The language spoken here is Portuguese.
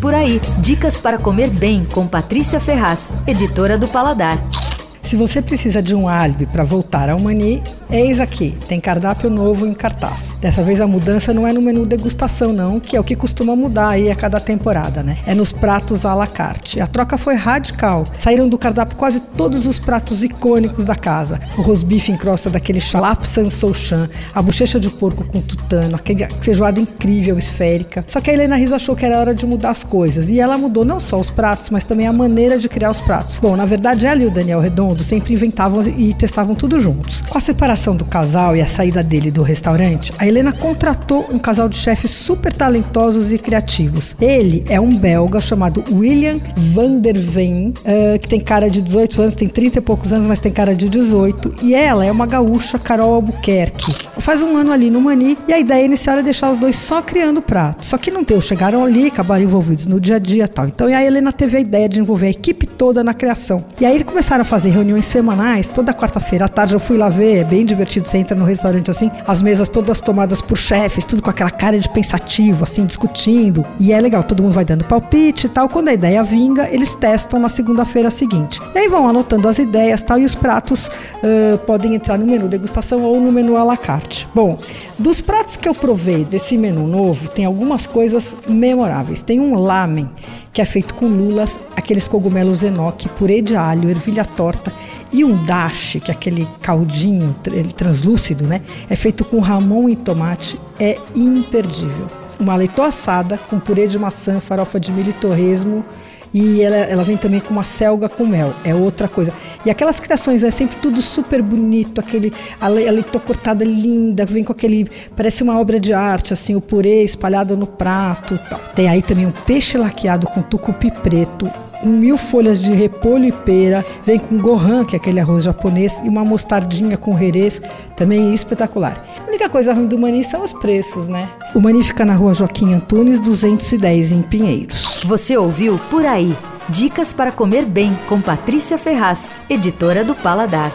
Por aí, dicas para comer bem com Patrícia Ferraz, editora do Paladar. Se você precisa de um álibi para voltar ao Mani, eis aqui, tem cardápio novo em cartaz. Dessa vez a mudança não é no menu degustação não, que é o que costuma mudar aí a cada temporada, né? É nos pratos à la carte. A troca foi radical. Saíram do cardápio quase todos os pratos icônicos da casa. O rosbife em crosta daquele chalap sansouchan, a bochecha de porco com tutano, aquela feijoada incrível, esférica. Só que a Helena Riso achou que era hora de mudar as coisas. E ela mudou não só os pratos, mas também a maneira de criar os pratos. Bom, na verdade ela e o Daniel Redondo sempre inventavam e testavam tudo juntos. Com a separação do casal e a saída dele do restaurante, a Helena contratou um casal de chefes super talentosos e criativos. Ele é um belga chamado William van der Veen, uh, que tem cara de 18 anos, tem 30 e poucos anos, mas tem cara de 18. E ela é uma gaúcha, Carol Albuquerque. Faz um ano ali no Mani e a ideia inicial é deixar os dois só criando prato. Só que não deu, chegaram ali, acabaram envolvidos no dia a dia e tal. Então a Helena teve a ideia de envolver a equipe toda na criação. E aí eles começaram a fazer reuniões semanais, toda quarta-feira à tarde eu fui lá ver, é bem divertido, você entra no restaurante assim, as mesas todas tomadas por chefes, tudo com aquela cara de pensativo, assim, discutindo. E é legal, todo mundo vai dando palpite e tal. Quando a ideia vinga, eles testam na segunda-feira seguinte. E aí vão anotando as ideias tal, e os pratos uh, podem entrar no menu degustação ou no menu à la carte. Bom, dos pratos que eu provei desse menu novo, tem algumas coisas memoráveis. Tem um lamen, que é feito com lulas, aqueles cogumelos enoque, purê de alho, ervilha torta e um dashi, que é aquele caldinho translúcido, né? É feito com ramon e tomate, é imperdível. Uma leitão assada com purê de maçã, farofa de milho e torresmo e ela, ela vem também com uma selga com mel, é outra coisa. E aquelas criações é sempre tudo super bonito, aquele a, leitão cortada linda, vem com aquele parece uma obra de arte, assim, o purê espalhado no prato, tal. Tem aí também um peixe laqueado com tucupi preto, com mil folhas de repolho e pera, vem com gohan, que é aquele arroz japonês, e uma mostardinha com herês, também espetacular. A única coisa ruim do Mani são os preços, né? O Mani fica na rua Joaquim Antunes, 210, em Pinheiros. Você ouviu Por Aí. Dicas para comer bem com Patrícia Ferraz, editora do Paladar.